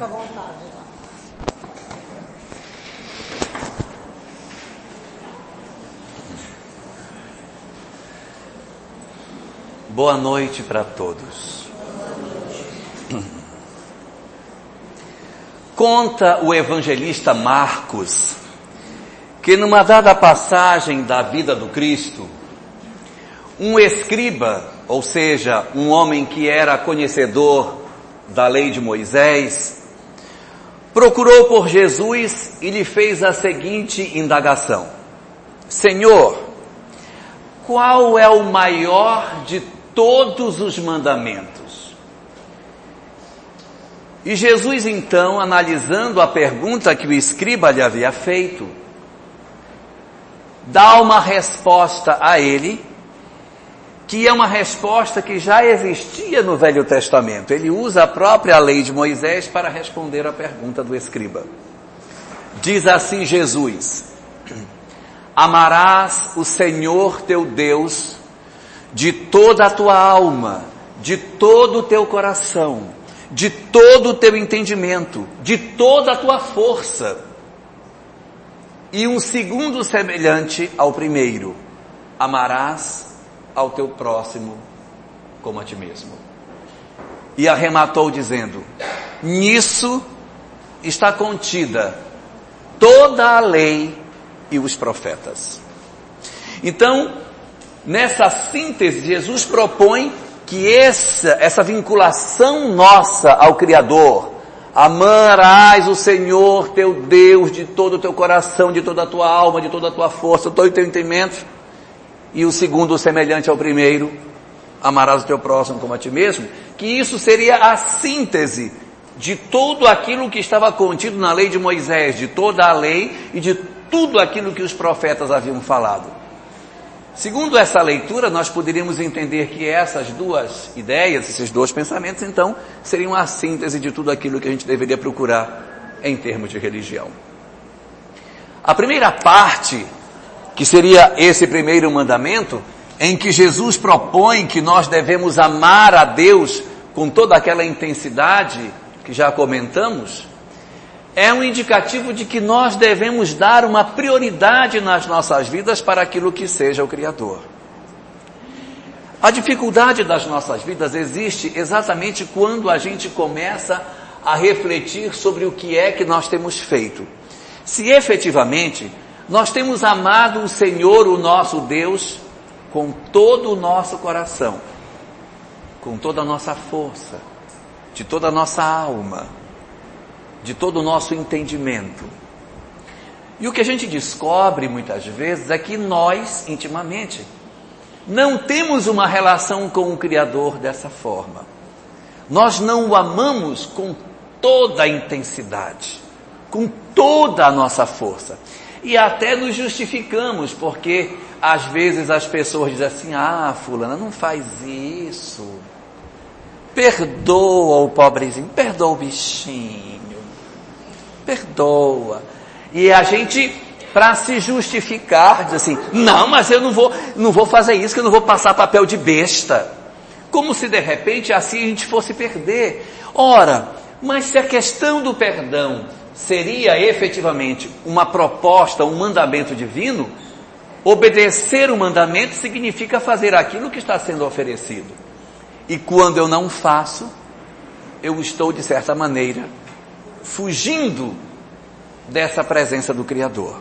Fica à vontade. Boa noite para todos. Conta o evangelista Marcos que numa dada passagem da vida do Cristo, um escriba, ou seja, um homem que era conhecedor da lei de Moisés, procurou por Jesus e lhe fez a seguinte indagação: Senhor, qual é o maior de todos os mandamentos? E Jesus então, analisando a pergunta que o escriba lhe havia feito, dá uma resposta a ele, que é uma resposta que já existia no Velho Testamento. Ele usa a própria lei de Moisés para responder a pergunta do escriba. Diz assim Jesus: Amarás o Senhor teu Deus de toda a tua alma, de todo o teu coração, de todo o teu entendimento, de toda a tua força e um segundo semelhante ao primeiro: amarás ao teu próximo como a ti mesmo. E arrematou dizendo: Nisso está contida toda a lei e os profetas. Então, nessa síntese, Jesus propõe que essa, essa vinculação nossa ao Criador, Amarás o Senhor teu Deus de todo o teu coração, de toda a tua alma, de toda a tua força, todo o teu entendimento. E o segundo, semelhante ao primeiro, amarás o teu próximo como a ti mesmo. Que isso seria a síntese de tudo aquilo que estava contido na lei de Moisés, de toda a lei e de tudo aquilo que os profetas haviam falado. Segundo essa leitura, nós poderíamos entender que essas duas ideias, esses dois pensamentos, então, seriam a síntese de tudo aquilo que a gente deveria procurar em termos de religião. A primeira parte, que seria esse primeiro mandamento, em que Jesus propõe que nós devemos amar a Deus com toda aquela intensidade que já comentamos, é um indicativo de que nós devemos dar uma prioridade nas nossas vidas para aquilo que seja o Criador. A dificuldade das nossas vidas existe exatamente quando a gente começa a refletir sobre o que é que nós temos feito. Se efetivamente nós temos amado o Senhor, o nosso Deus, com todo o nosso coração, com toda a nossa força, de toda a nossa alma, de todo o nosso entendimento. E o que a gente descobre muitas vezes é que nós, intimamente, não temos uma relação com o Criador dessa forma. Nós não o amamos com toda a intensidade, com toda a nossa força. E até nos justificamos, porque às vezes as pessoas dizem assim: ah, Fulana, não faz isso. Perdoa o pobrezinho, perdoa o bichinho perdoa. E a gente, para se justificar, diz assim, não, mas eu não vou, não vou fazer isso, que eu não vou passar papel de besta. Como se de repente assim a gente fosse perder. Ora, mas se a questão do perdão seria efetivamente uma proposta, um mandamento divino, obedecer o mandamento significa fazer aquilo que está sendo oferecido. E quando eu não faço, eu estou, de certa maneira, fugindo dessa presença do Criador.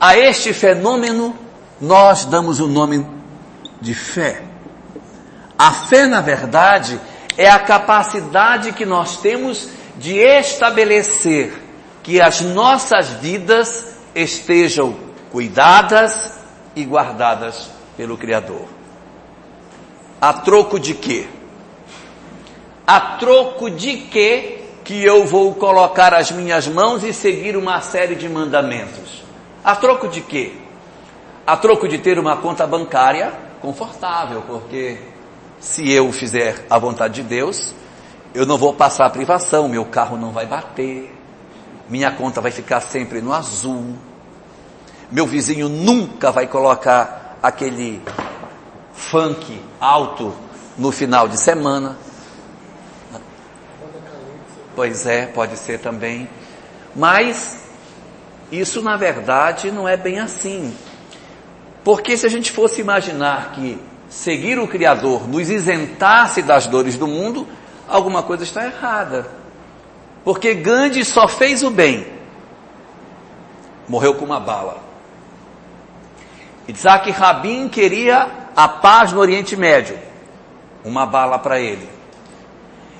A este fenômeno nós damos o nome de fé. A fé, na verdade, é a capacidade que nós temos de estabelecer que as nossas vidas estejam cuidadas e guardadas pelo Criador. A troco de quê? A troco de quê que eu vou colocar as minhas mãos e seguir uma série de mandamentos. A troco de quê? A troco de ter uma conta bancária confortável, porque se eu fizer a vontade de Deus, eu não vou passar privação, meu carro não vai bater, minha conta vai ficar sempre no azul, meu vizinho nunca vai colocar aquele funk alto no final de semana. Pois é, pode ser também. Mas isso na verdade não é bem assim. Porque se a gente fosse imaginar que seguir o Criador nos isentasse das dores do mundo, alguma coisa está errada. Porque Gandhi só fez o bem. Morreu com uma bala. Isaac Rabin queria a paz no Oriente Médio. Uma bala para ele.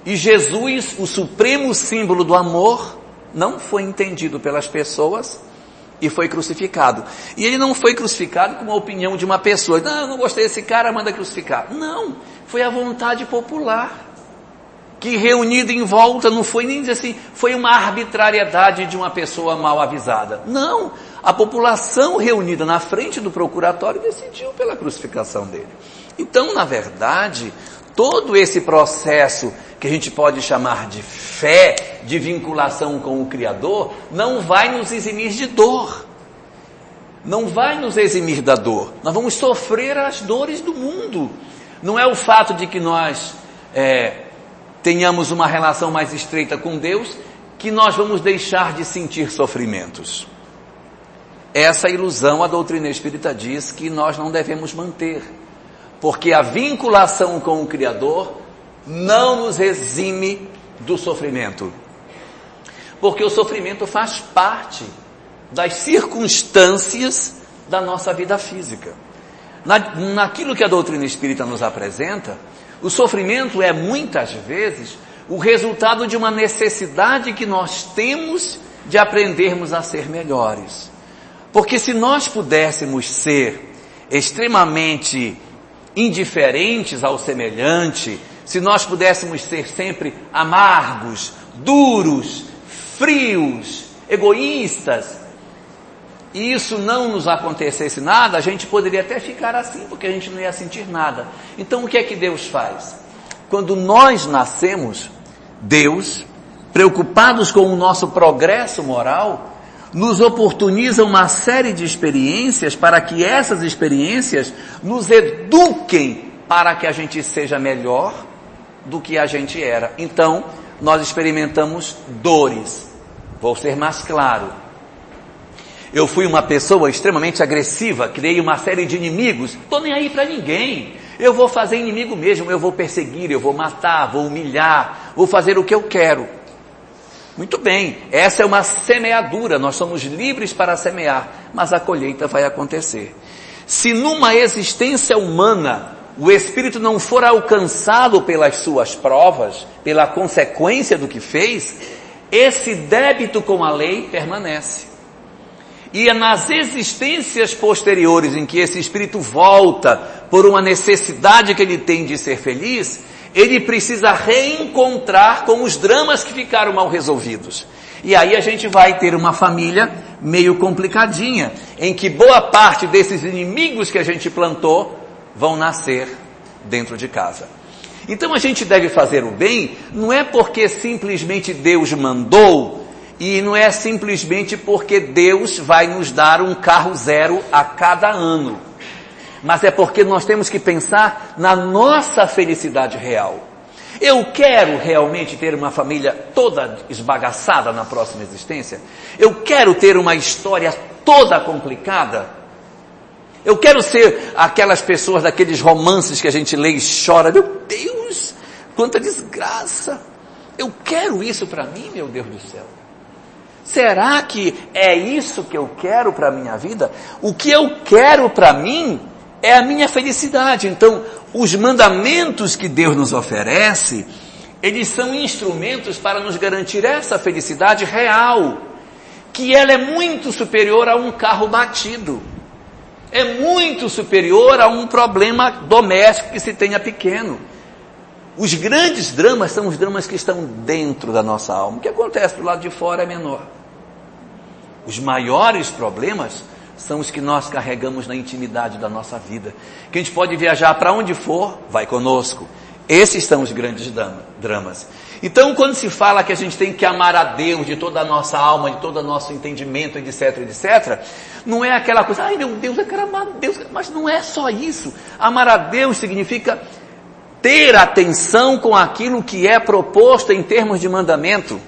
E Jesus, o supremo símbolo do amor, não foi entendido pelas pessoas e foi crucificado. E ele não foi crucificado com a opinião de uma pessoa. Não, não gostei desse cara, manda crucificar. Não, foi a vontade popular. Que reunida em volta, não foi nem dizer assim, foi uma arbitrariedade de uma pessoa mal avisada. Não, a população reunida na frente do procuratório decidiu pela crucificação dele. Então, na verdade, todo esse processo que a gente pode chamar de fé, de vinculação com o Criador, não vai nos eximir de dor. Não vai nos eximir da dor. Nós vamos sofrer as dores do mundo. Não é o fato de que nós é, tenhamos uma relação mais estreita com Deus que nós vamos deixar de sentir sofrimentos. Essa ilusão a doutrina espírita diz que nós não devemos manter, porque a vinculação com o Criador não nos exime do sofrimento. Porque o sofrimento faz parte das circunstâncias da nossa vida física. Na, naquilo que a doutrina espírita nos apresenta, o sofrimento é muitas vezes o resultado de uma necessidade que nós temos de aprendermos a ser melhores. Porque se nós pudéssemos ser extremamente indiferentes ao semelhante, se nós pudéssemos ser sempre amargos, duros, frios, egoístas, e isso não nos acontecesse nada, a gente poderia até ficar assim, porque a gente não ia sentir nada. Então o que é que Deus faz? Quando nós nascemos, Deus, preocupados com o nosso progresso moral, nos oportuniza uma série de experiências para que essas experiências nos eduquem para que a gente seja melhor do que a gente era. Então, nós experimentamos dores. Vou ser mais claro. Eu fui uma pessoa extremamente agressiva, criei uma série de inimigos, tô nem aí para ninguém. Eu vou fazer inimigo mesmo, eu vou perseguir, eu vou matar, vou humilhar, vou fazer o que eu quero. Muito bem, essa é uma semeadura, nós somos livres para semear, mas a colheita vai acontecer. Se numa existência humana o espírito não for alcançado pelas suas provas, pela consequência do que fez, esse débito com a lei permanece. E é nas existências posteriores em que esse espírito volta por uma necessidade que ele tem de ser feliz, ele precisa reencontrar com os dramas que ficaram mal resolvidos. E aí a gente vai ter uma família meio complicadinha, em que boa parte desses inimigos que a gente plantou vão nascer dentro de casa. Então a gente deve fazer o bem, não é porque simplesmente Deus mandou, e não é simplesmente porque Deus vai nos dar um carro zero a cada ano. Mas é porque nós temos que pensar na nossa felicidade real. Eu quero realmente ter uma família toda esbagaçada na próxima existência? Eu quero ter uma história toda complicada? Eu quero ser aquelas pessoas daqueles romances que a gente lê e chora. Meu Deus, quanta desgraça. Eu quero isso para mim, meu Deus do céu. Será que é isso que eu quero para a minha vida? O que eu quero para mim é a minha felicidade. Então, os mandamentos que Deus nos oferece, eles são instrumentos para nos garantir essa felicidade real, que ela é muito superior a um carro batido é muito superior a um problema doméstico que se tenha pequeno. Os grandes dramas são os dramas que estão dentro da nossa alma. O que acontece do lado de fora é menor. Os maiores problemas são os que nós carregamos na intimidade da nossa vida. Que a gente pode viajar para onde for, vai conosco. Esses são os grandes dramas. Então, quando se fala que a gente tem que amar a Deus de toda a nossa alma, de todo o nosso entendimento, etc, etc, não é aquela coisa, ai meu Deus, eu quero amar a Deus, mas não é só isso. Amar a Deus significa ter atenção com aquilo que é proposto em termos de mandamento.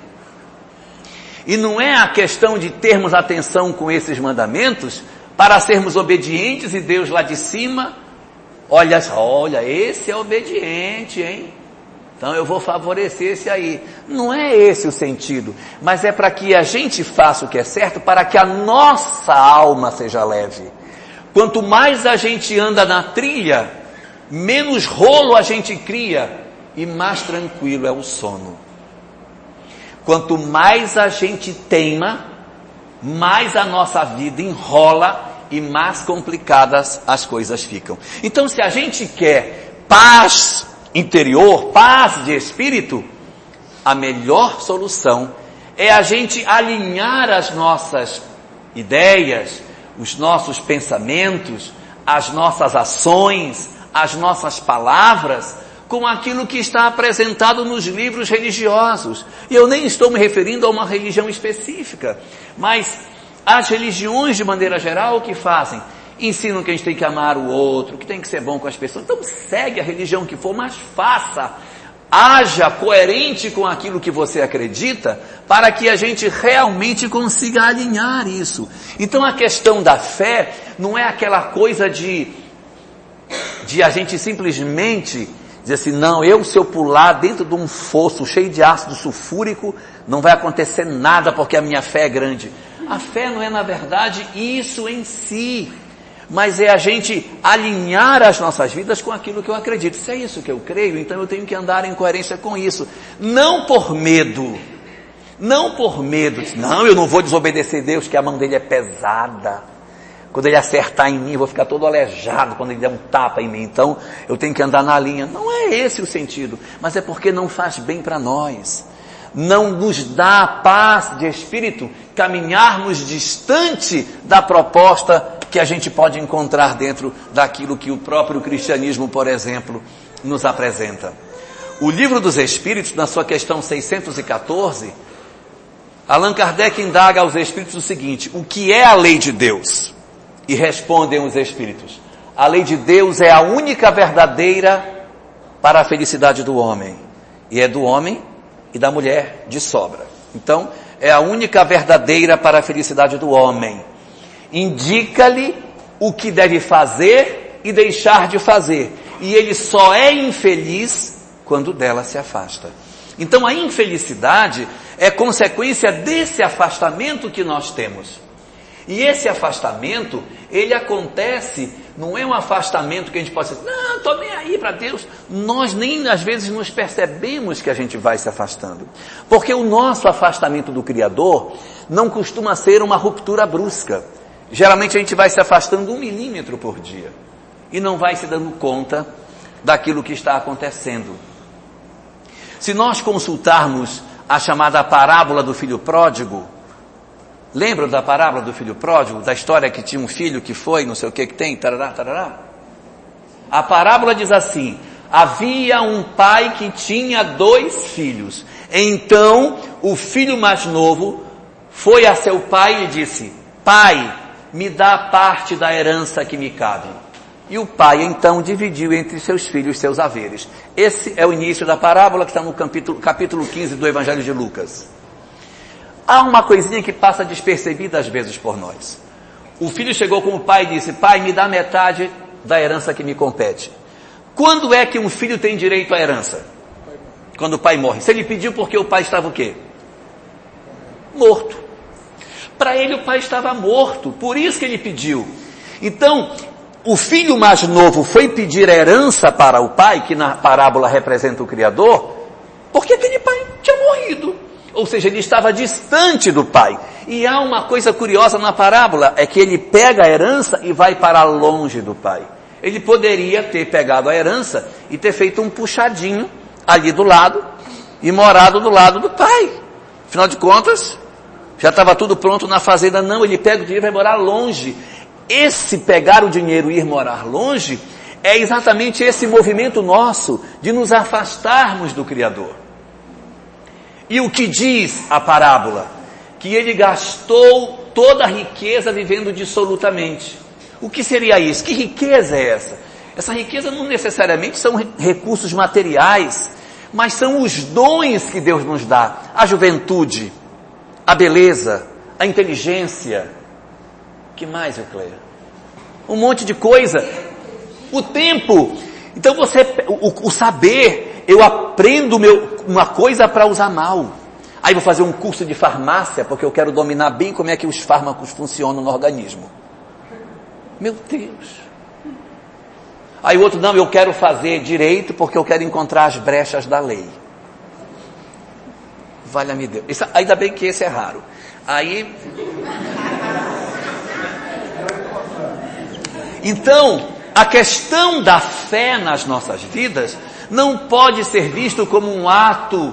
E não é a questão de termos atenção com esses mandamentos para sermos obedientes e Deus lá de cima, olha, olha, esse é obediente, hein? Então eu vou favorecer esse aí. Não é esse o sentido, mas é para que a gente faça o que é certo, para que a nossa alma seja leve. Quanto mais a gente anda na trilha, menos rolo a gente cria e mais tranquilo é o sono. Quanto mais a gente teima, mais a nossa vida enrola e mais complicadas as coisas ficam. Então, se a gente quer paz interior, paz de espírito, a melhor solução é a gente alinhar as nossas ideias, os nossos pensamentos, as nossas ações, as nossas palavras com aquilo que está apresentado nos livros religiosos. E eu nem estou me referindo a uma religião específica, mas as religiões de maneira geral o que fazem? Ensinam que a gente tem que amar o outro, que tem que ser bom com as pessoas. Então segue a religião que for, mas faça. Haja coerente com aquilo que você acredita, para que a gente realmente consiga alinhar isso. Então a questão da fé não é aquela coisa de, de a gente simplesmente Dizer assim, não, eu se eu pular dentro de um fosso cheio de ácido sulfúrico, não vai acontecer nada porque a minha fé é grande. A fé não é na verdade isso em si, mas é a gente alinhar as nossas vidas com aquilo que eu acredito. Se é isso que eu creio, então eu tenho que andar em coerência com isso. Não por medo, não por medo, não, eu não vou desobedecer Deus, que a mão dele é pesada. Quando ele acertar em mim, eu vou ficar todo aleijado quando ele der um tapa em mim. Então, eu tenho que andar na linha. Não é esse o sentido, mas é porque não faz bem para nós. Não nos dá paz de espírito caminharmos distante da proposta que a gente pode encontrar dentro daquilo que o próprio cristianismo, por exemplo, nos apresenta. O livro dos Espíritos, na sua questão 614, Allan Kardec indaga aos Espíritos o seguinte: o que é a lei de Deus? E respondem os Espíritos: a lei de Deus é a única verdadeira para a felicidade do homem. E é do homem e da mulher de sobra. Então, é a única verdadeira para a felicidade do homem. Indica-lhe o que deve fazer e deixar de fazer. E ele só é infeliz quando dela se afasta. Então a infelicidade é consequência desse afastamento que nós temos. E esse afastamento, ele acontece, não é um afastamento que a gente possa dizer, não, estou nem aí para Deus. Nós nem às vezes nos percebemos que a gente vai se afastando. Porque o nosso afastamento do Criador não costuma ser uma ruptura brusca. Geralmente a gente vai se afastando um milímetro por dia. E não vai se dando conta daquilo que está acontecendo. Se nós consultarmos a chamada parábola do filho pródigo, Lembram da parábola do filho pródigo, da história que tinha um filho que foi, não sei o que que tem, tarará, tarará? A parábola diz assim, havia um pai que tinha dois filhos. Então, o filho mais novo foi a seu pai e disse, pai, me dá parte da herança que me cabe. E o pai então dividiu entre seus filhos seus haveres. Esse é o início da parábola que está no capítulo, capítulo 15 do Evangelho de Lucas. Há uma coisinha que passa despercebida às vezes por nós. O filho chegou com o pai e disse: Pai, me dá metade da herança que me compete. Quando é que um filho tem direito à herança? Quando o pai morre. Se ele pediu porque o pai estava o quê? Morto. Para ele o pai estava morto, por isso que ele pediu. Então, o filho mais novo foi pedir a herança para o pai, que na parábola representa o Criador, porque aquele pai tinha morrido ou seja, ele estava distante do pai. E há uma coisa curiosa na parábola, é que ele pega a herança e vai para longe do pai. Ele poderia ter pegado a herança e ter feito um puxadinho ali do lado e morado do lado do pai. Afinal de contas, já estava tudo pronto na fazenda. Não, ele pega o dinheiro e vai morar longe. Esse pegar o dinheiro e ir morar longe é exatamente esse movimento nosso de nos afastarmos do Criador. E o que diz a parábola? Que ele gastou toda a riqueza vivendo dissolutamente. O que seria isso? Que riqueza é essa? Essa riqueza não necessariamente são recursos materiais, mas são os dons que Deus nos dá. A juventude, a beleza, a inteligência. que mais, Eucleia? Um monte de coisa. O tempo. Então você, o, o saber, eu aprendo meu, uma coisa para usar mal. Aí vou fazer um curso de farmácia porque eu quero dominar bem como é que os fármacos funcionam no organismo. Meu Deus. Aí o outro, não, eu quero fazer direito porque eu quero encontrar as brechas da lei. Valha-me Deus. Isso, ainda bem que esse é raro. Aí. Então, a questão da fé nas nossas vidas não pode ser visto como um ato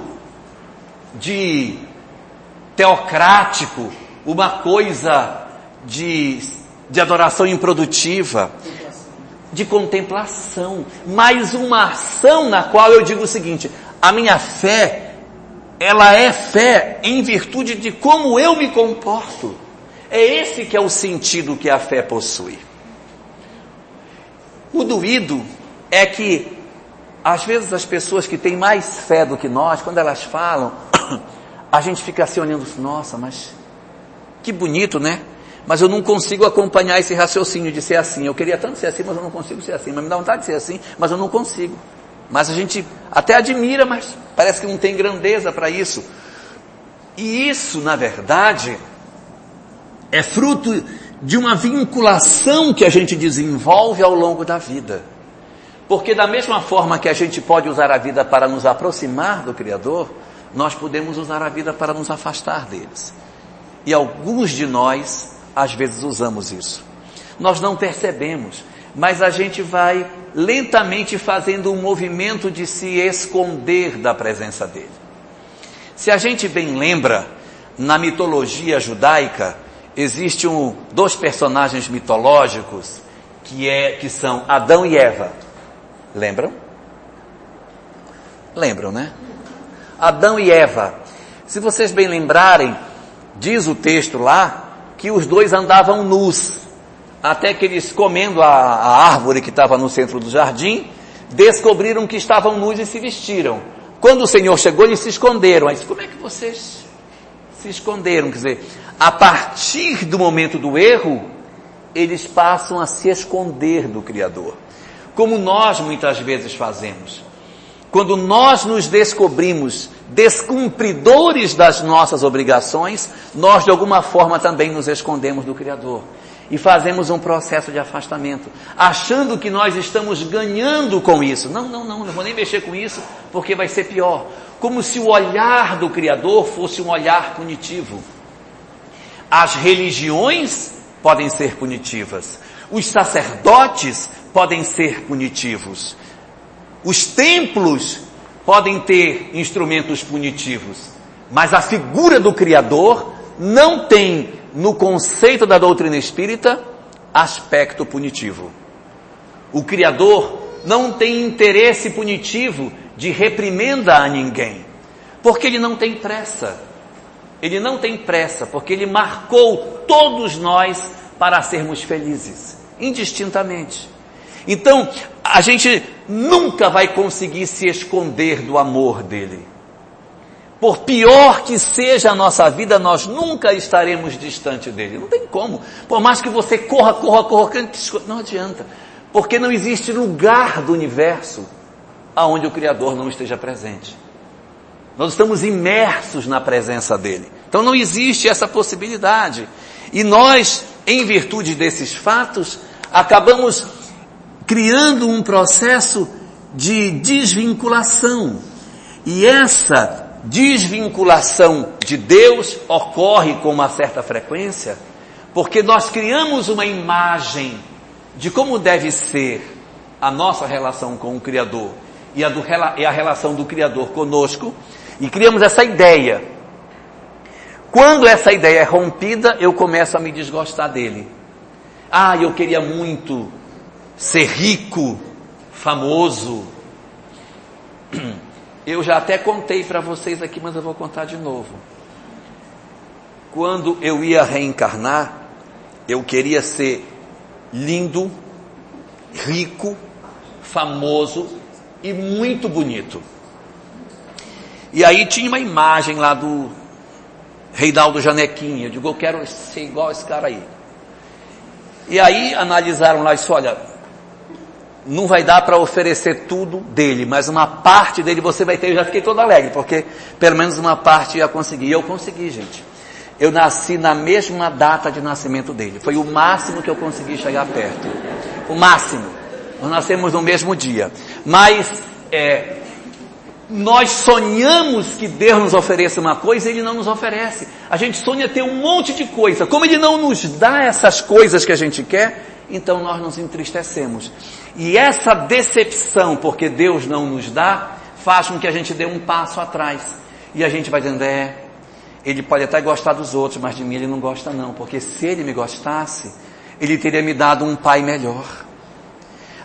de teocrático, uma coisa de, de adoração improdutiva de contemplação, mas uma ação na qual eu digo o seguinte: a minha fé, ela é fé em virtude de como eu me comporto. É esse que é o sentido que a fé possui. O doído é que, às vezes, as pessoas que têm mais fé do que nós, quando elas falam, a gente fica assim olhando, nossa, mas que bonito, né? mas eu não consigo acompanhar esse raciocínio de ser assim. Eu queria tanto ser assim, mas eu não consigo ser assim. Mas me dá vontade de ser assim, mas eu não consigo. Mas a gente até admira, mas parece que não tem grandeza para isso. E isso, na verdade, é fruto de uma vinculação que a gente desenvolve ao longo da vida. Porque da mesma forma que a gente pode usar a vida para nos aproximar do Criador, nós podemos usar a vida para nos afastar deles. E alguns de nós às vezes usamos isso. Nós não percebemos, mas a gente vai lentamente fazendo um movimento de se esconder da presença dele. Se a gente bem lembra, na mitologia judaica, existem um, dois personagens mitológicos que, é, que são Adão e Eva. Lembram? Lembram, né? Adão e Eva. Se vocês bem lembrarem, diz o texto lá, que os dois andavam nus, até que eles, comendo a, a árvore que estava no centro do jardim, descobriram que estavam nus e se vestiram. Quando o Senhor chegou, eles se esconderam. Aí, como é que vocês se esconderam? Quer dizer, a partir do momento do erro, eles passam a se esconder do Criador. Como nós muitas vezes fazemos. Quando nós nos descobrimos descumpridores das nossas obrigações, nós de alguma forma também nos escondemos do Criador. E fazemos um processo de afastamento, achando que nós estamos ganhando com isso. Não, não, não, não vou nem mexer com isso, porque vai ser pior. Como se o olhar do Criador fosse um olhar punitivo. As religiões podem ser punitivas, os sacerdotes podem ser punitivos. Os templos podem ter instrumentos punitivos, mas a figura do Criador não tem, no conceito da doutrina espírita, aspecto punitivo. O Criador não tem interesse punitivo de reprimenda a ninguém, porque ele não tem pressa. Ele não tem pressa, porque ele marcou todos nós para sermos felizes, indistintamente. Então, a gente nunca vai conseguir se esconder do amor dele. Por pior que seja a nossa vida, nós nunca estaremos distante dele. Não tem como. Por mais que você corra, corra, corra, não adianta. Porque não existe lugar do universo aonde o Criador não esteja presente. Nós estamos imersos na presença dele. Então não existe essa possibilidade. E nós, em virtude desses fatos, acabamos criando um processo de desvinculação. E essa desvinculação de Deus ocorre com uma certa frequência, porque nós criamos uma imagem de como deve ser a nossa relação com o Criador e a, do, e a relação do Criador conosco, e criamos essa ideia. Quando essa ideia é rompida, eu começo a me desgostar dele. Ah, eu queria muito ser rico, famoso. Eu já até contei para vocês aqui, mas eu vou contar de novo. Quando eu ia reencarnar, eu queria ser lindo, rico famoso e muito bonito. E aí tinha uma imagem lá do Reinaldo Janequinha. Eu digo, eu quero ser igual esse cara aí. E aí analisaram lá e disse, olha, não vai dar para oferecer tudo dele, mas uma parte dele você vai ter. Eu já fiquei todo alegre, porque pelo menos uma parte ia conseguir. E eu consegui, gente. Eu nasci na mesma data de nascimento dele. Foi o máximo que eu consegui chegar perto. O máximo. Nós nascemos no mesmo dia. Mas é, nós sonhamos que Deus nos ofereça uma coisa e Ele não nos oferece. A gente sonha ter um monte de coisa. Como Ele não nos dá essas coisas que a gente quer, então nós nos entristecemos. E essa decepção, porque Deus não nos dá, faz com que a gente dê um passo atrás. E a gente vai dizendo, é, ele pode até gostar dos outros, mas de mim ele não gosta não, porque se ele me gostasse, ele teria me dado um pai melhor.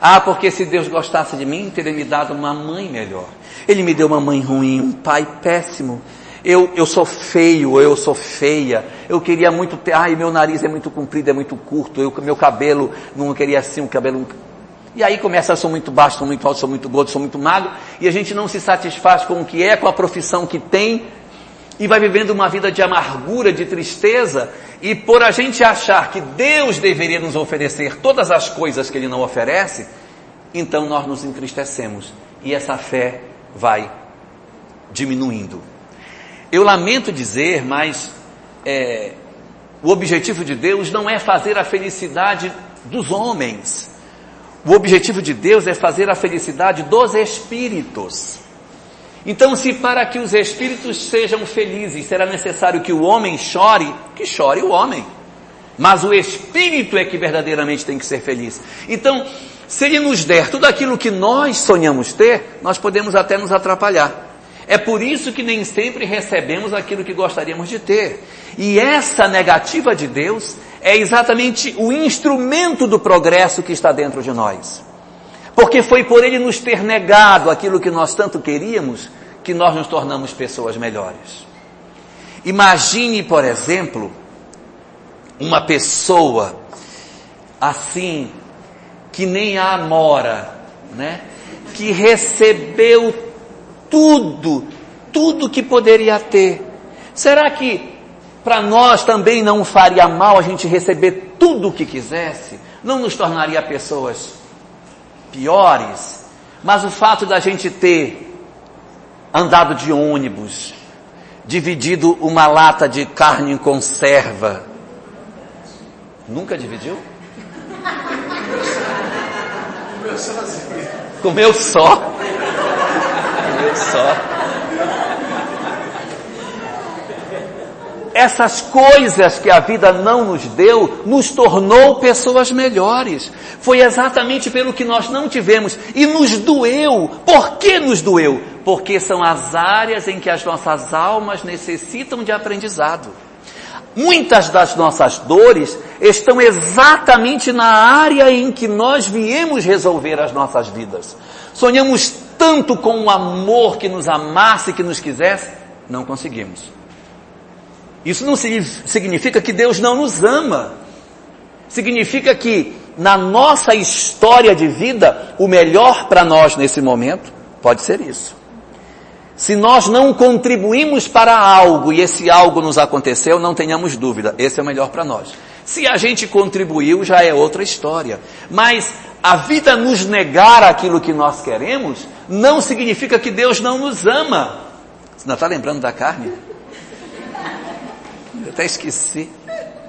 Ah, porque se Deus gostasse de mim, teria me dado uma mãe melhor. Ele me deu uma mãe ruim, um pai péssimo. Eu, eu sou feio, eu sou feia. Eu queria muito ter, ai, meu nariz é muito comprido, é muito curto. Eu, meu cabelo, não queria assim, um cabelo. E aí começa, eu sou muito baixo, sou muito alto, sou muito gordo, sou muito magro. E a gente não se satisfaz com o que é, com a profissão que tem. E vai vivendo uma vida de amargura, de tristeza. E por a gente achar que Deus deveria nos oferecer todas as coisas que Ele não oferece, então nós nos entristecemos. E essa fé vai diminuindo. Eu lamento dizer, mas é, o objetivo de Deus não é fazer a felicidade dos homens. O objetivo de Deus é fazer a felicidade dos espíritos. Então, se para que os espíritos sejam felizes será necessário que o homem chore, que chore o homem. Mas o espírito é que verdadeiramente tem que ser feliz. Então, se ele nos der tudo aquilo que nós sonhamos ter, nós podemos até nos atrapalhar. É por isso que nem sempre recebemos aquilo que gostaríamos de ter. E essa negativa de Deus é exatamente o instrumento do progresso que está dentro de nós. Porque foi por ele nos ter negado aquilo que nós tanto queríamos que nós nos tornamos pessoas melhores. Imagine, por exemplo, uma pessoa assim, que nem a Amora, né? Que recebeu tudo, tudo que poderia ter. Será que para nós também não faria mal a gente receber tudo o que quisesse? Não nos tornaria pessoas piores? Mas o fato da gente ter andado de ônibus, dividido uma lata de carne em conserva, nunca dividiu? Comeu só. Comeu só. Essas coisas que a vida não nos deu, nos tornou pessoas melhores. Foi exatamente pelo que nós não tivemos. E nos doeu. Por que nos doeu? Porque são as áreas em que as nossas almas necessitam de aprendizado. Muitas das nossas dores estão exatamente na área em que nós viemos resolver as nossas vidas. Sonhamos tanto com um amor que nos amasse, que nos quisesse, não conseguimos. Isso não significa que Deus não nos ama. Significa que na nossa história de vida, o melhor para nós nesse momento pode ser isso. Se nós não contribuímos para algo e esse algo nos aconteceu, não tenhamos dúvida, esse é o melhor para nós. Se a gente contribuiu, já é outra história. Mas a vida nos negar aquilo que nós queremos, não significa que Deus não nos ama. Você ainda está lembrando da carne? Eu até esqueci.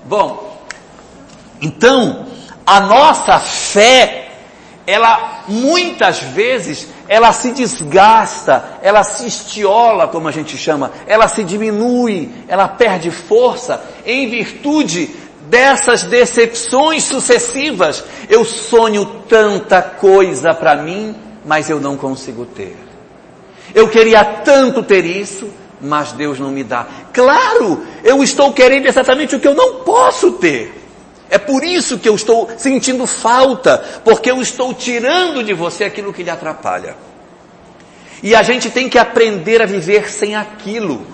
Bom, então, a nossa fé ela muitas vezes ela se desgasta, ela se estiola, como a gente chama, ela se diminui, ela perde força em virtude dessas decepções sucessivas. Eu sonho tanta coisa para mim, mas eu não consigo ter. Eu queria tanto ter isso, mas Deus não me dá. Claro, eu estou querendo exatamente o que eu não posso ter. É por isso que eu estou sentindo falta, porque eu estou tirando de você aquilo que lhe atrapalha. E a gente tem que aprender a viver sem aquilo.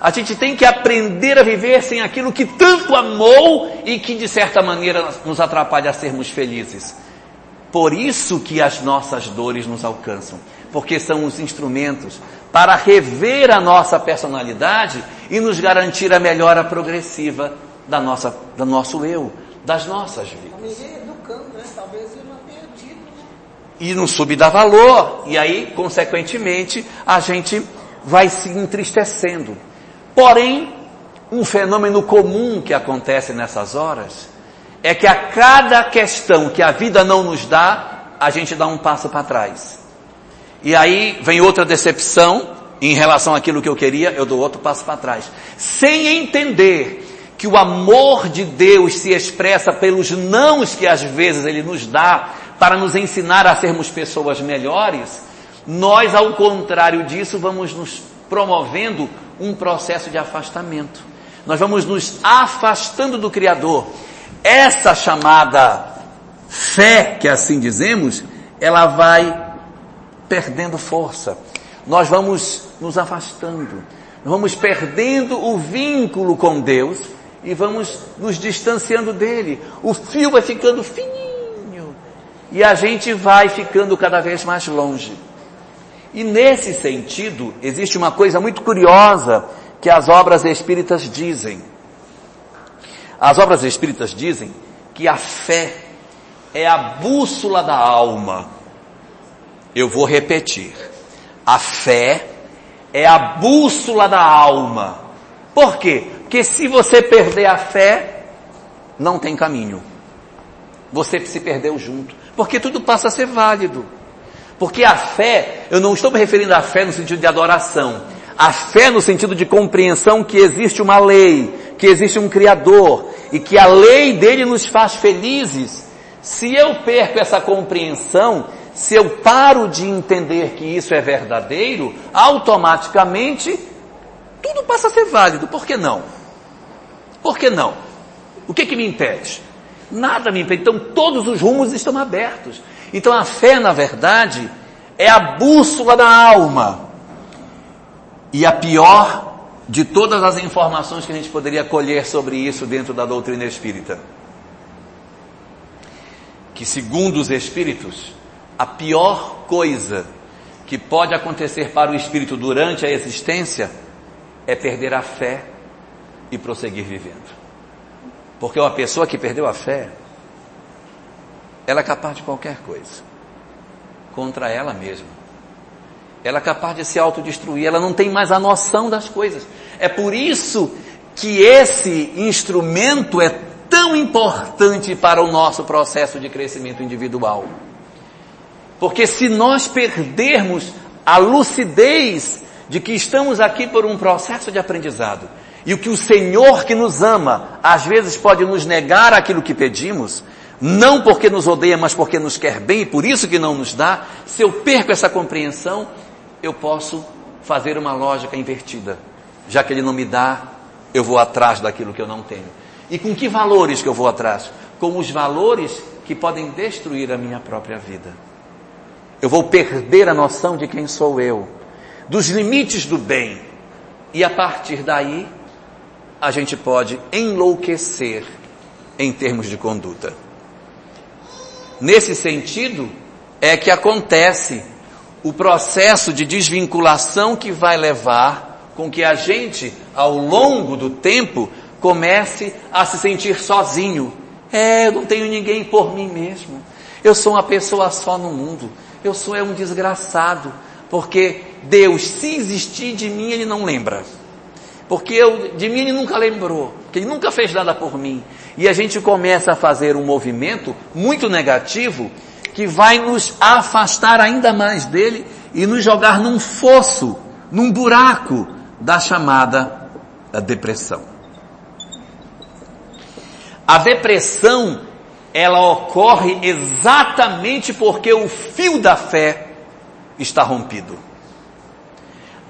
A gente tem que aprender a viver sem aquilo que tanto amou e que de certa maneira nos atrapalha a sermos felizes. Por isso que as nossas dores nos alcançam, porque são os instrumentos para rever a nossa personalidade e nos garantir a melhora progressiva da nossa, do nosso eu, das nossas vidas. Educando, né? Talvez eu não tenha tido, né? E não subdar valor, e aí, consequentemente, a gente vai se entristecendo. Porém, um fenômeno comum que acontece nessas horas é que a cada questão que a vida não nos dá, a gente dá um passo para trás. E aí vem outra decepção em relação àquilo que eu queria, eu dou outro passo para trás. Sem entender que o amor de Deus se expressa pelos nãos que às vezes Ele nos dá para nos ensinar a sermos pessoas melhores, nós, ao contrário disso, vamos nos promovendo um processo de afastamento. Nós vamos nos afastando do Criador. Essa chamada fé, que assim dizemos, ela vai perdendo força. Nós vamos nos afastando. Vamos perdendo o vínculo com Deus e vamos nos distanciando dele. O fio vai ficando fininho e a gente vai ficando cada vez mais longe. E nesse sentido, existe uma coisa muito curiosa que as obras espíritas dizem. As obras espíritas dizem que a fé é a bússola da alma. Eu vou repetir. A fé é a bússola da alma. Por quê? Porque se você perder a fé, não tem caminho. Você se perdeu junto. Porque tudo passa a ser válido. Porque a fé, eu não estou me referindo à fé no sentido de adoração. A fé no sentido de compreensão que existe uma lei, que existe um Criador e que a lei dele nos faz felizes. Se eu perco essa compreensão, se eu paro de entender que isso é verdadeiro, automaticamente tudo passa a ser válido. Por que não? Por que não? O que que me impede? Nada me impede. Então todos os rumos estão abertos. Então a fé, na verdade, é a bússola da alma. E a pior de todas as informações que a gente poderia colher sobre isso dentro da doutrina espírita. Que segundo os espíritos, a pior coisa que pode acontecer para o espírito durante a existência é perder a fé e prosseguir vivendo. Porque uma pessoa que perdeu a fé, ela é capaz de qualquer coisa contra ela mesma. Ela é capaz de se autodestruir, ela não tem mais a noção das coisas. É por isso que esse instrumento é tão importante para o nosso processo de crescimento individual. Porque se nós perdermos a lucidez de que estamos aqui por um processo de aprendizado, e o que o Senhor que nos ama, às vezes pode nos negar aquilo que pedimos, não porque nos odeia, mas porque nos quer bem e por isso que não nos dá, se eu perco essa compreensão, eu posso fazer uma lógica invertida. Já que ele não me dá, eu vou atrás daquilo que eu não tenho. E com que valores que eu vou atrás? Com os valores que podem destruir a minha própria vida. Eu vou perder a noção de quem sou eu, dos limites do bem. E a partir daí, a gente pode enlouquecer em termos de conduta. Nesse sentido, é que acontece o processo de desvinculação que vai levar com que a gente, ao longo do tempo, comece a se sentir sozinho. É, eu não tenho ninguém por mim mesmo. Eu sou uma pessoa só no mundo. Eu sou é um desgraçado. Porque Deus, se existir de mim, Ele não lembra. Porque eu, de mim Ele nunca lembrou. Porque Ele nunca fez nada por mim. E a gente começa a fazer um movimento muito negativo que vai nos afastar ainda mais dele e nos jogar num fosso, num buraco da chamada depressão. A depressão, ela ocorre exatamente porque o fio da fé está rompido.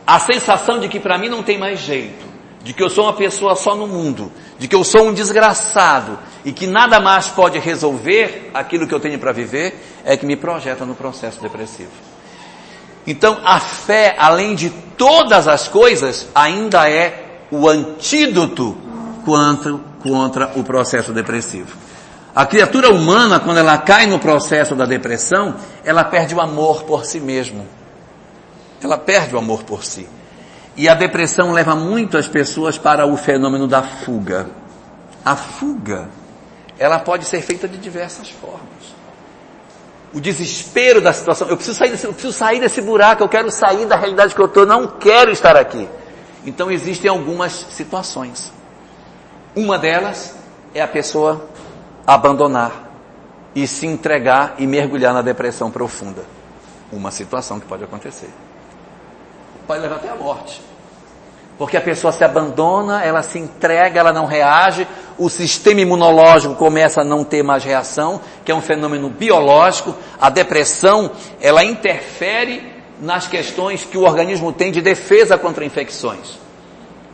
A sensação de que para mim não tem mais jeito, de que eu sou uma pessoa só no mundo, de que eu sou um desgraçado e que nada mais pode resolver aquilo que eu tenho para viver, é que me projeta no processo depressivo. Então, a fé, além de todas as coisas, ainda é o antídoto contra, contra o processo depressivo. A criatura humana, quando ela cai no processo da depressão, ela perde o amor por si Ela perde o amor por si. E a depressão leva muito as pessoas para o fenômeno da fuga. A fuga, ela pode ser feita de diversas formas. O desespero da situação, eu preciso sair desse, eu preciso sair desse buraco, eu quero sair da realidade que eu estou, não quero estar aqui. Então existem algumas situações. Uma delas é a pessoa abandonar e se entregar e mergulhar na depressão profunda. Uma situação que pode acontecer. Pode levar até a morte. Porque a pessoa se abandona, ela se entrega, ela não reage, o sistema imunológico começa a não ter mais reação, que é um fenômeno biológico. A depressão, ela interfere nas questões que o organismo tem de defesa contra infecções.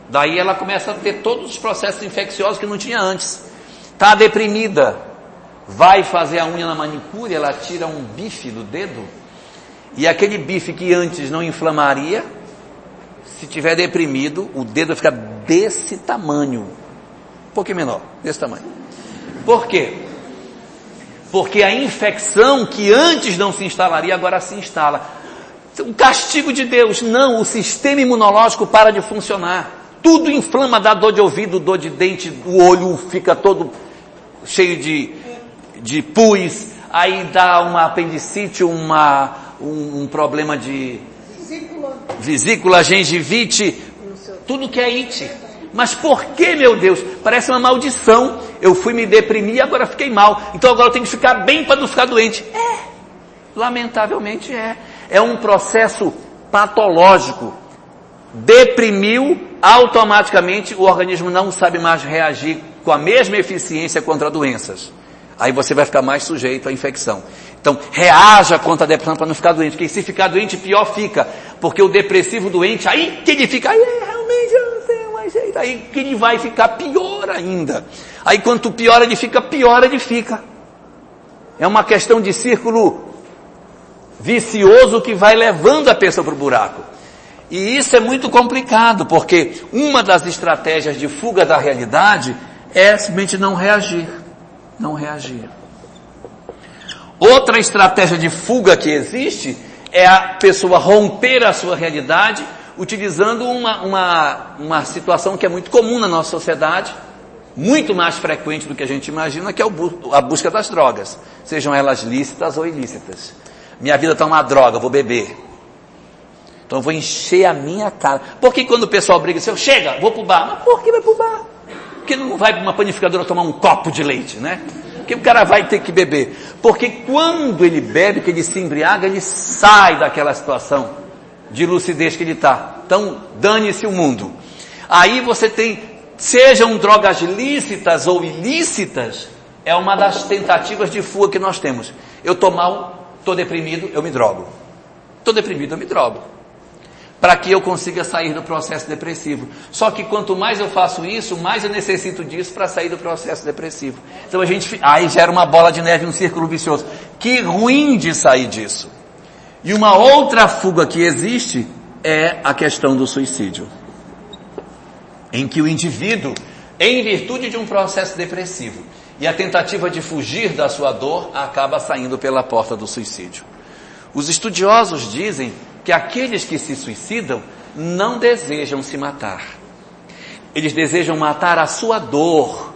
Daí ela começa a ter todos os processos infecciosos que não tinha antes. Está deprimida, vai fazer a unha na manicure, ela tira um bife do dedo, e aquele bife que antes não inflamaria, se tiver deprimido, o dedo fica desse tamanho. Um pouquinho menor, desse tamanho. Por quê? Porque a infecção que antes não se instalaria, agora se instala. O castigo de Deus, não, o sistema imunológico para de funcionar. Tudo inflama, dá dor de ouvido, dor de dente, o olho fica todo cheio de, de pus, aí dá uma apendicite, uma, um, um problema de vesícula. gengivite, tudo que é it. Mas por que, meu Deus? Parece uma maldição. Eu fui me deprimir e agora fiquei mal. Então agora eu tenho que ficar bem para não ficar doente. É. Lamentavelmente é. É um processo patológico. Deprimiu, automaticamente o organismo não sabe mais reagir com a mesma eficiência contra doenças. Aí você vai ficar mais sujeito à infecção. Então, reaja contra a depressão para não ficar doente, porque se ficar doente, pior fica. Porque o depressivo doente, aí que ele fica, aí realmente eu não tenho mais jeito, aí que ele vai ficar pior ainda. Aí quanto pior ele fica, pior ele fica. É uma questão de círculo vicioso que vai levando a pessoa para o buraco. E isso é muito complicado, porque uma das estratégias de fuga da realidade é simplesmente não reagir. Não reagir. Outra estratégia de fuga que existe é a pessoa romper a sua realidade utilizando uma, uma, uma situação que é muito comum na nossa sociedade, muito mais frequente do que a gente imagina, que é a busca das drogas, sejam elas lícitas ou ilícitas. Minha vida está uma droga, vou beber. Então eu vou encher a minha cara. Por que quando o pessoal briga, assim, chega, vou pro bar? Mas por que vai pro bar? Porque não vai uma panificadora tomar um copo de leite, né? Porque o cara vai ter que beber. Porque quando ele bebe, que ele se embriaga, ele sai daquela situação de lucidez que ele está. Então, dane-se o mundo. Aí você tem, sejam drogas lícitas ou ilícitas, é uma das tentativas de fuga que nós temos. Eu estou mal, estou deprimido, eu me drogo. Estou deprimido, eu me drogo para que eu consiga sair do processo depressivo. Só que quanto mais eu faço isso, mais eu necessito disso para sair do processo depressivo. Então a gente, aí gera uma bola de neve, um círculo vicioso. Que ruim de sair disso. E uma outra fuga que existe é a questão do suicídio. Em que o indivíduo, em virtude de um processo depressivo, e a tentativa de fugir da sua dor acaba saindo pela porta do suicídio. Os estudiosos dizem que aqueles que se suicidam não desejam se matar. Eles desejam matar a sua dor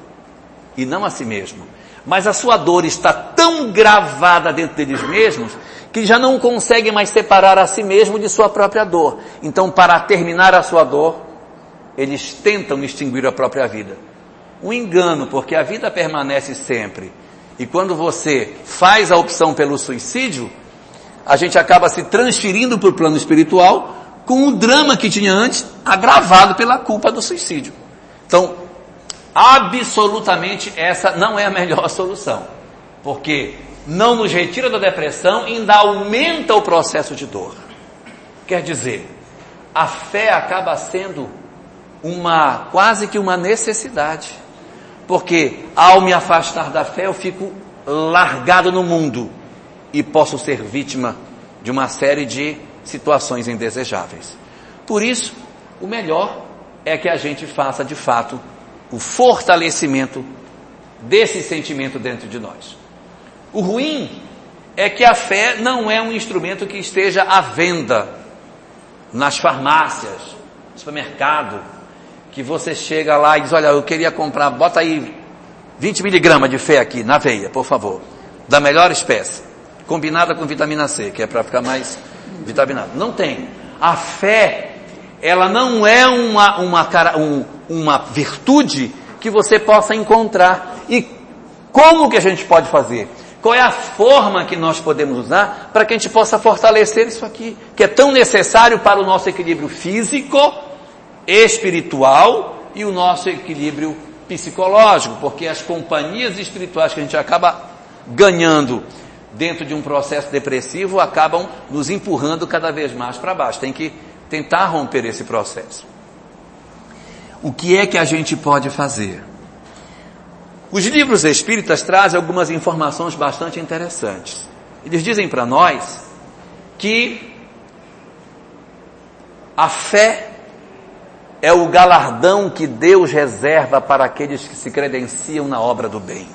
e não a si mesmo. Mas a sua dor está tão gravada dentro deles mesmos que já não conseguem mais separar a si mesmo de sua própria dor. Então, para terminar a sua dor, eles tentam extinguir a própria vida. Um engano, porque a vida permanece sempre. E quando você faz a opção pelo suicídio, a gente acaba se transferindo para o plano espiritual com o drama que tinha antes, agravado pela culpa do suicídio. Então, absolutamente essa não é a melhor solução. Porque não nos retira da depressão e ainda aumenta o processo de dor. Quer dizer, a fé acaba sendo uma quase que uma necessidade. Porque ao me afastar da fé, eu fico largado no mundo e posso ser vítima de uma série de situações indesejáveis. Por isso, o melhor é que a gente faça de fato o fortalecimento desse sentimento dentro de nós. O ruim é que a fé não é um instrumento que esteja à venda nas farmácias, no supermercado, que você chega lá e diz, olha, eu queria comprar, bota aí 20 miligramas de fé aqui na veia, por favor, da melhor espécie, combinada com vitamina C, que é para ficar mais vitaminado. Não tem. A fé, ela não é uma, uma, um, uma virtude que você possa encontrar. E como que a gente pode fazer? Qual é a forma que nós podemos usar para que a gente possa fortalecer isso aqui, que é tão necessário para o nosso equilíbrio físico, espiritual e o nosso equilíbrio psicológico, porque as companhias espirituais que a gente acaba ganhando dentro de um processo depressivo acabam nos empurrando cada vez mais para baixo. Tem que tentar romper esse processo. O que é que a gente pode fazer? Os livros espíritas trazem algumas informações bastante interessantes. Eles dizem para nós que a fé é o galardão que Deus reserva para aqueles que se credenciam na obra do bem.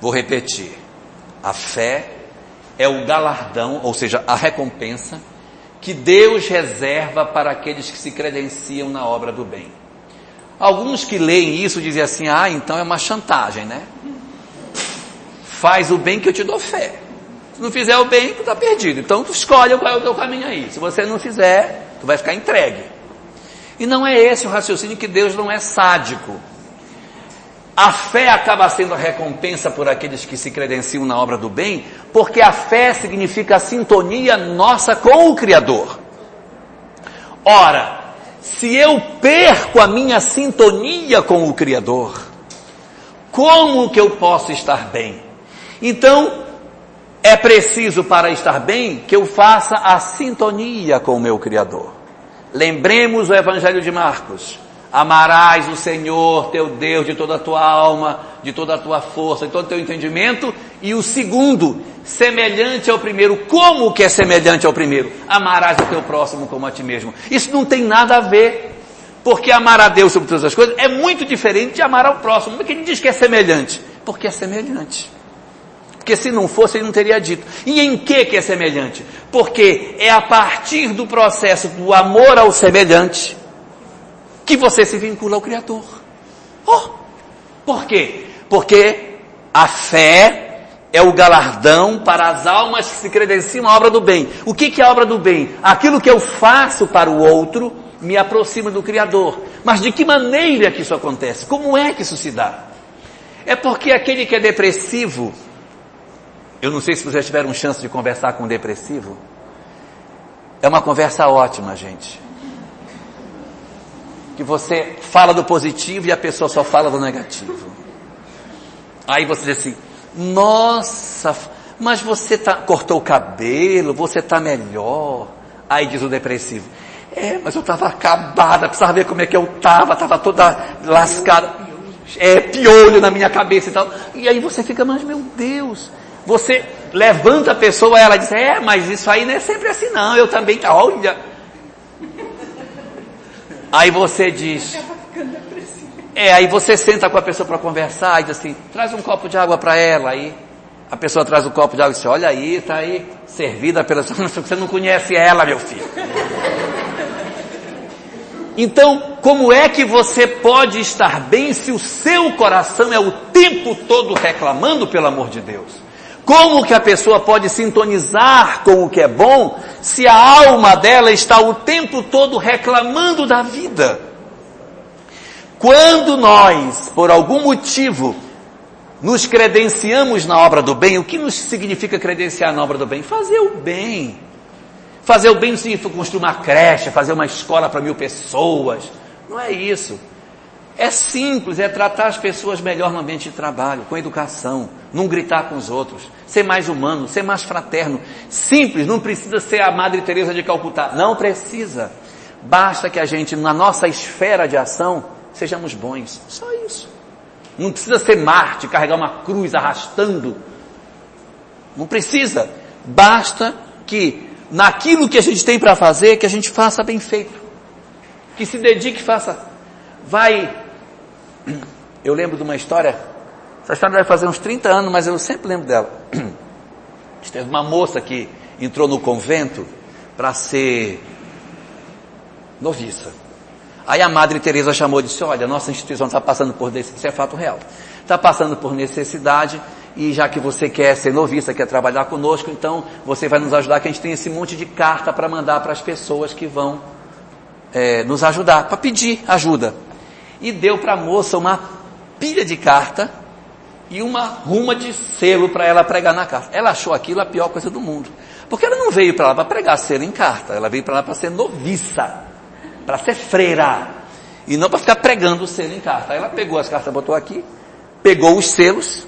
Vou repetir. A fé é o galardão, ou seja, a recompensa que Deus reserva para aqueles que se credenciam na obra do bem. Alguns que leem isso dizem assim: ah, então é uma chantagem, né? Faz o bem que eu te dou fé. Se não fizer o bem, tu está perdido. Então tu escolhe qual é o teu caminho aí. Se você não fizer, tu vai ficar entregue. E não é esse o raciocínio que Deus não é sádico. A fé acaba sendo a recompensa por aqueles que se credenciam na obra do bem, porque a fé significa a sintonia nossa com o Criador. Ora, se eu perco a minha sintonia com o Criador, como que eu posso estar bem? Então, é preciso para estar bem que eu faça a sintonia com o meu Criador. Lembremos o Evangelho de Marcos. Amarás o Senhor teu Deus de toda a tua alma, de toda a tua força, de todo o teu entendimento. E o segundo, semelhante ao primeiro. Como que é semelhante ao primeiro? Amarás o teu próximo como a ti mesmo. Isso não tem nada a ver. Porque amar a Deus sobre todas as coisas é muito diferente de amar ao próximo. Por que ele diz que é semelhante? Porque é semelhante. Porque se não fosse, ele não teria dito. E em que que é semelhante? Porque é a partir do processo do amor ao semelhante que você se vincula ao Criador. Oh, por quê? Porque a fé é o galardão para as almas que se credenciam à obra do bem. O que, que é a obra do bem? Aquilo que eu faço para o outro me aproxima do Criador. Mas de que maneira que isso acontece? Como é que isso se dá? É porque aquele que é depressivo, eu não sei se vocês tiveram chance de conversar com um depressivo, é uma conversa ótima, gente que você fala do positivo e a pessoa só fala do negativo. Aí você diz assim, nossa, mas você tá, cortou o cabelo, você está melhor. Aí diz o depressivo, é, mas eu estava acabada, precisava ver como é que eu estava, estava toda lascada. É, piolho na minha cabeça e tal. E aí você fica, mas meu Deus, você levanta a pessoa ela diz, é, mas isso aí não é sempre assim não, eu também, olha, Aí você diz. É, aí você senta com a pessoa para conversar e diz assim, traz um copo de água para ela. Aí a pessoa traz o um copo de água e diz, olha aí, tá aí, servida pela você não conhece ela, meu filho. Então, como é que você pode estar bem se o seu coração é o tempo todo reclamando pelo amor de Deus? Como que a pessoa pode sintonizar com o que é bom se a alma dela está o tempo todo reclamando da vida? Quando nós, por algum motivo, nos credenciamos na obra do bem, o que nos significa credenciar na obra do bem? Fazer o bem. Fazer o bem não significa construir uma creche, fazer uma escola para mil pessoas. Não é isso. É simples, é tratar as pessoas melhor no ambiente de trabalho, com educação, não gritar com os outros, ser mais humano, ser mais fraterno. Simples, não precisa ser a Madre Teresa de Calcutá, não precisa. Basta que a gente, na nossa esfera de ação, sejamos bons. Só isso. Não precisa ser Marte, carregar uma cruz arrastando. Não precisa. Basta que naquilo que a gente tem para fazer, que a gente faça bem feito. Que se dedique, faça. Vai Eu lembro de uma história, essa história vai fazer uns 30 anos, mas eu sempre lembro dela. Teve uma moça que entrou no convento para ser noviça. Aí a Madre Teresa chamou e disse, olha, nossa instituição está passando por, isso é fato real, está passando por necessidade e já que você quer ser noviça, quer trabalhar conosco, então você vai nos ajudar, que a gente tem esse monte de carta para mandar para as pessoas que vão é, nos ajudar, para pedir ajuda. E deu para a moça uma pilha de carta e uma ruma de selo para ela pregar na carta. Ela achou aquilo a pior coisa do mundo. Porque ela não veio para lá para pregar selo em carta, ela veio para lá para ser noviça para ser freira, e não para ficar pregando selo em carta. Aí ela pegou as cartas, botou aqui, pegou os selos,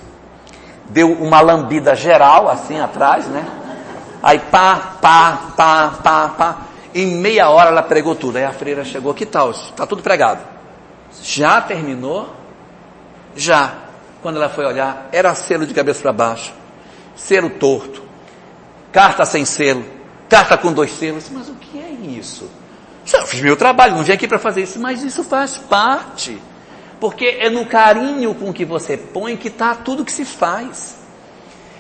deu uma lambida geral, assim atrás, né? Aí pá, pá, pá, pá, pá. Em meia hora ela pregou tudo. Aí a freira chegou, que tal? Está tudo pregado. Já terminou? Já. Quando ela foi olhar, era selo de cabeça para baixo, selo torto, carta sem selo, carta com dois selos. Mas o que é isso? Eu fiz meu trabalho, não vim aqui para fazer isso, mas isso faz parte. Porque é no carinho com que você põe que está tudo que se faz.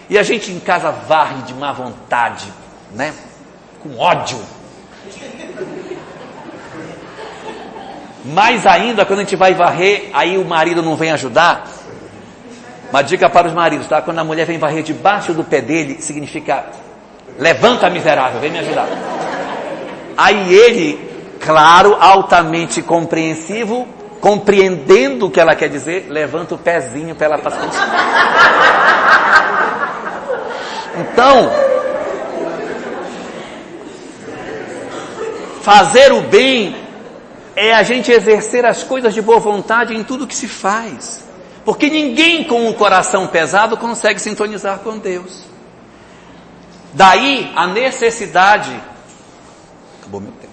E a gente em casa varre de má vontade, né? Com ódio. Mais ainda quando a gente vai varrer, aí o marido não vem ajudar. Uma dica para os maridos, tá? Quando a mulher vem varrer debaixo do pé dele, significa levanta miserável, vem me ajudar. Aí ele claro, altamente compreensivo, compreendendo o que ela quer dizer, levanta o pezinho para ela passar. Então, fazer o bem é a gente exercer as coisas de boa vontade em tudo que se faz. Porque ninguém com um coração pesado consegue sintonizar com Deus. Daí a necessidade. Acabou meu tempo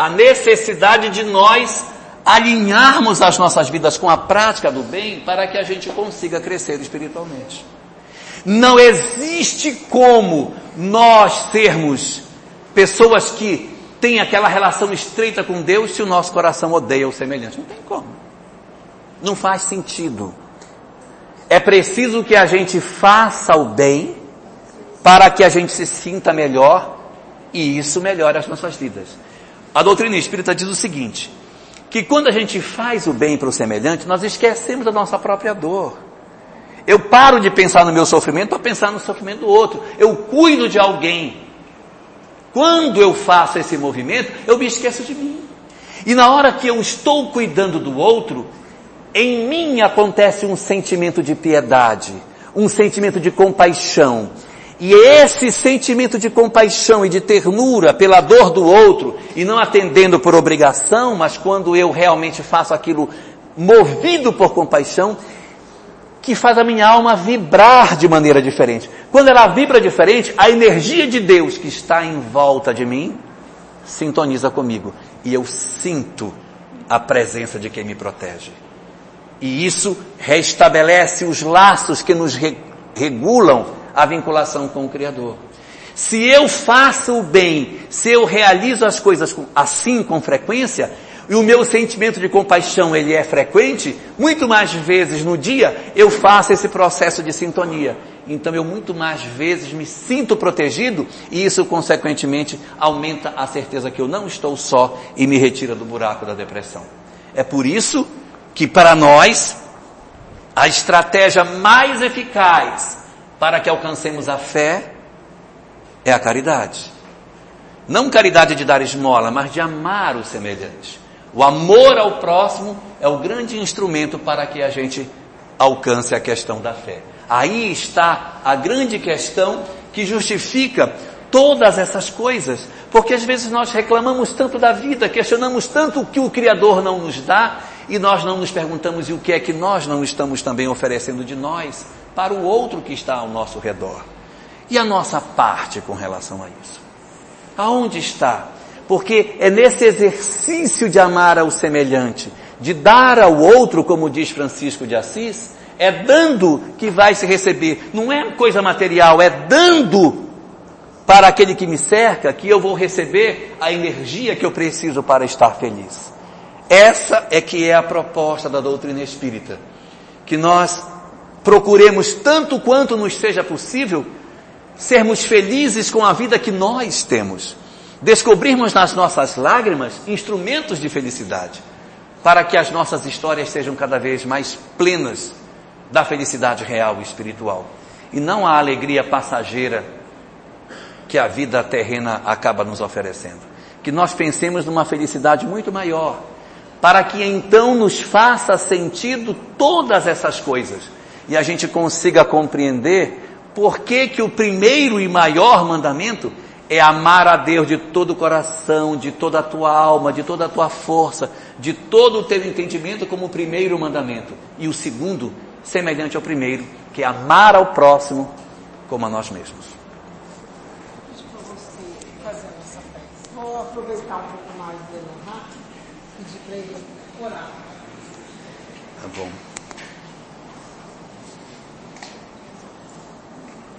a necessidade de nós alinharmos as nossas vidas com a prática do bem para que a gente consiga crescer espiritualmente. Não existe como nós sermos pessoas que têm aquela relação estreita com Deus se o nosso coração odeia o semelhante. Não tem como. Não faz sentido. É preciso que a gente faça o bem para que a gente se sinta melhor e isso melhore as nossas vidas. A doutrina espírita diz o seguinte, que quando a gente faz o bem para o semelhante, nós esquecemos da nossa própria dor. Eu paro de pensar no meu sofrimento para pensar no sofrimento do outro. Eu cuido de alguém. Quando eu faço esse movimento, eu me esqueço de mim. E na hora que eu estou cuidando do outro, em mim acontece um sentimento de piedade, um sentimento de compaixão, e esse sentimento de compaixão e de ternura pela dor do outro, e não atendendo por obrigação, mas quando eu realmente faço aquilo movido por compaixão, que faz a minha alma vibrar de maneira diferente. Quando ela vibra diferente, a energia de Deus que está em volta de mim sintoniza comigo. E eu sinto a presença de quem me protege. E isso restabelece os laços que nos regulam a vinculação com o Criador. Se eu faço o bem, se eu realizo as coisas assim com frequência, e o meu sentimento de compaixão ele é frequente, muito mais vezes no dia eu faço esse processo de sintonia. Então eu muito mais vezes me sinto protegido e isso consequentemente aumenta a certeza que eu não estou só e me retira do buraco da depressão. É por isso que para nós a estratégia mais eficaz para que alcancemos a fé é a caridade. Não caridade de dar esmola, mas de amar o semelhante. O amor ao próximo é o grande instrumento para que a gente alcance a questão da fé. Aí está a grande questão que justifica todas essas coisas, porque às vezes nós reclamamos tanto da vida, questionamos tanto o que o Criador não nos dá, e nós não nos perguntamos e o que é que nós não estamos também oferecendo de nós para o outro que está ao nosso redor. E a nossa parte com relação a isso? Aonde está? Porque é nesse exercício de amar ao semelhante, de dar ao outro, como diz Francisco de Assis, é dando que vai se receber. Não é coisa material, é dando para aquele que me cerca que eu vou receber a energia que eu preciso para estar feliz. Essa é que é a proposta da doutrina espírita que nós procuremos tanto quanto nos seja possível sermos felizes com a vida que nós temos. Descobrirmos nas nossas lágrimas instrumentos de felicidade, para que as nossas histórias sejam cada vez mais plenas da felicidade real e espiritual. E não a alegria passageira que a vida terrena acaba nos oferecendo. Que nós pensemos numa felicidade muito maior, para que então nos faça sentido todas essas coisas e a gente consiga compreender por que, que o primeiro e maior mandamento é amar a Deus de todo o coração, de toda a tua alma, de toda a tua força, de todo o teu entendimento como o primeiro mandamento. E o segundo, semelhante ao primeiro, que é amar ao próximo como a nós mesmos. Vou aproveitar um pouco ele orar. Tá bom.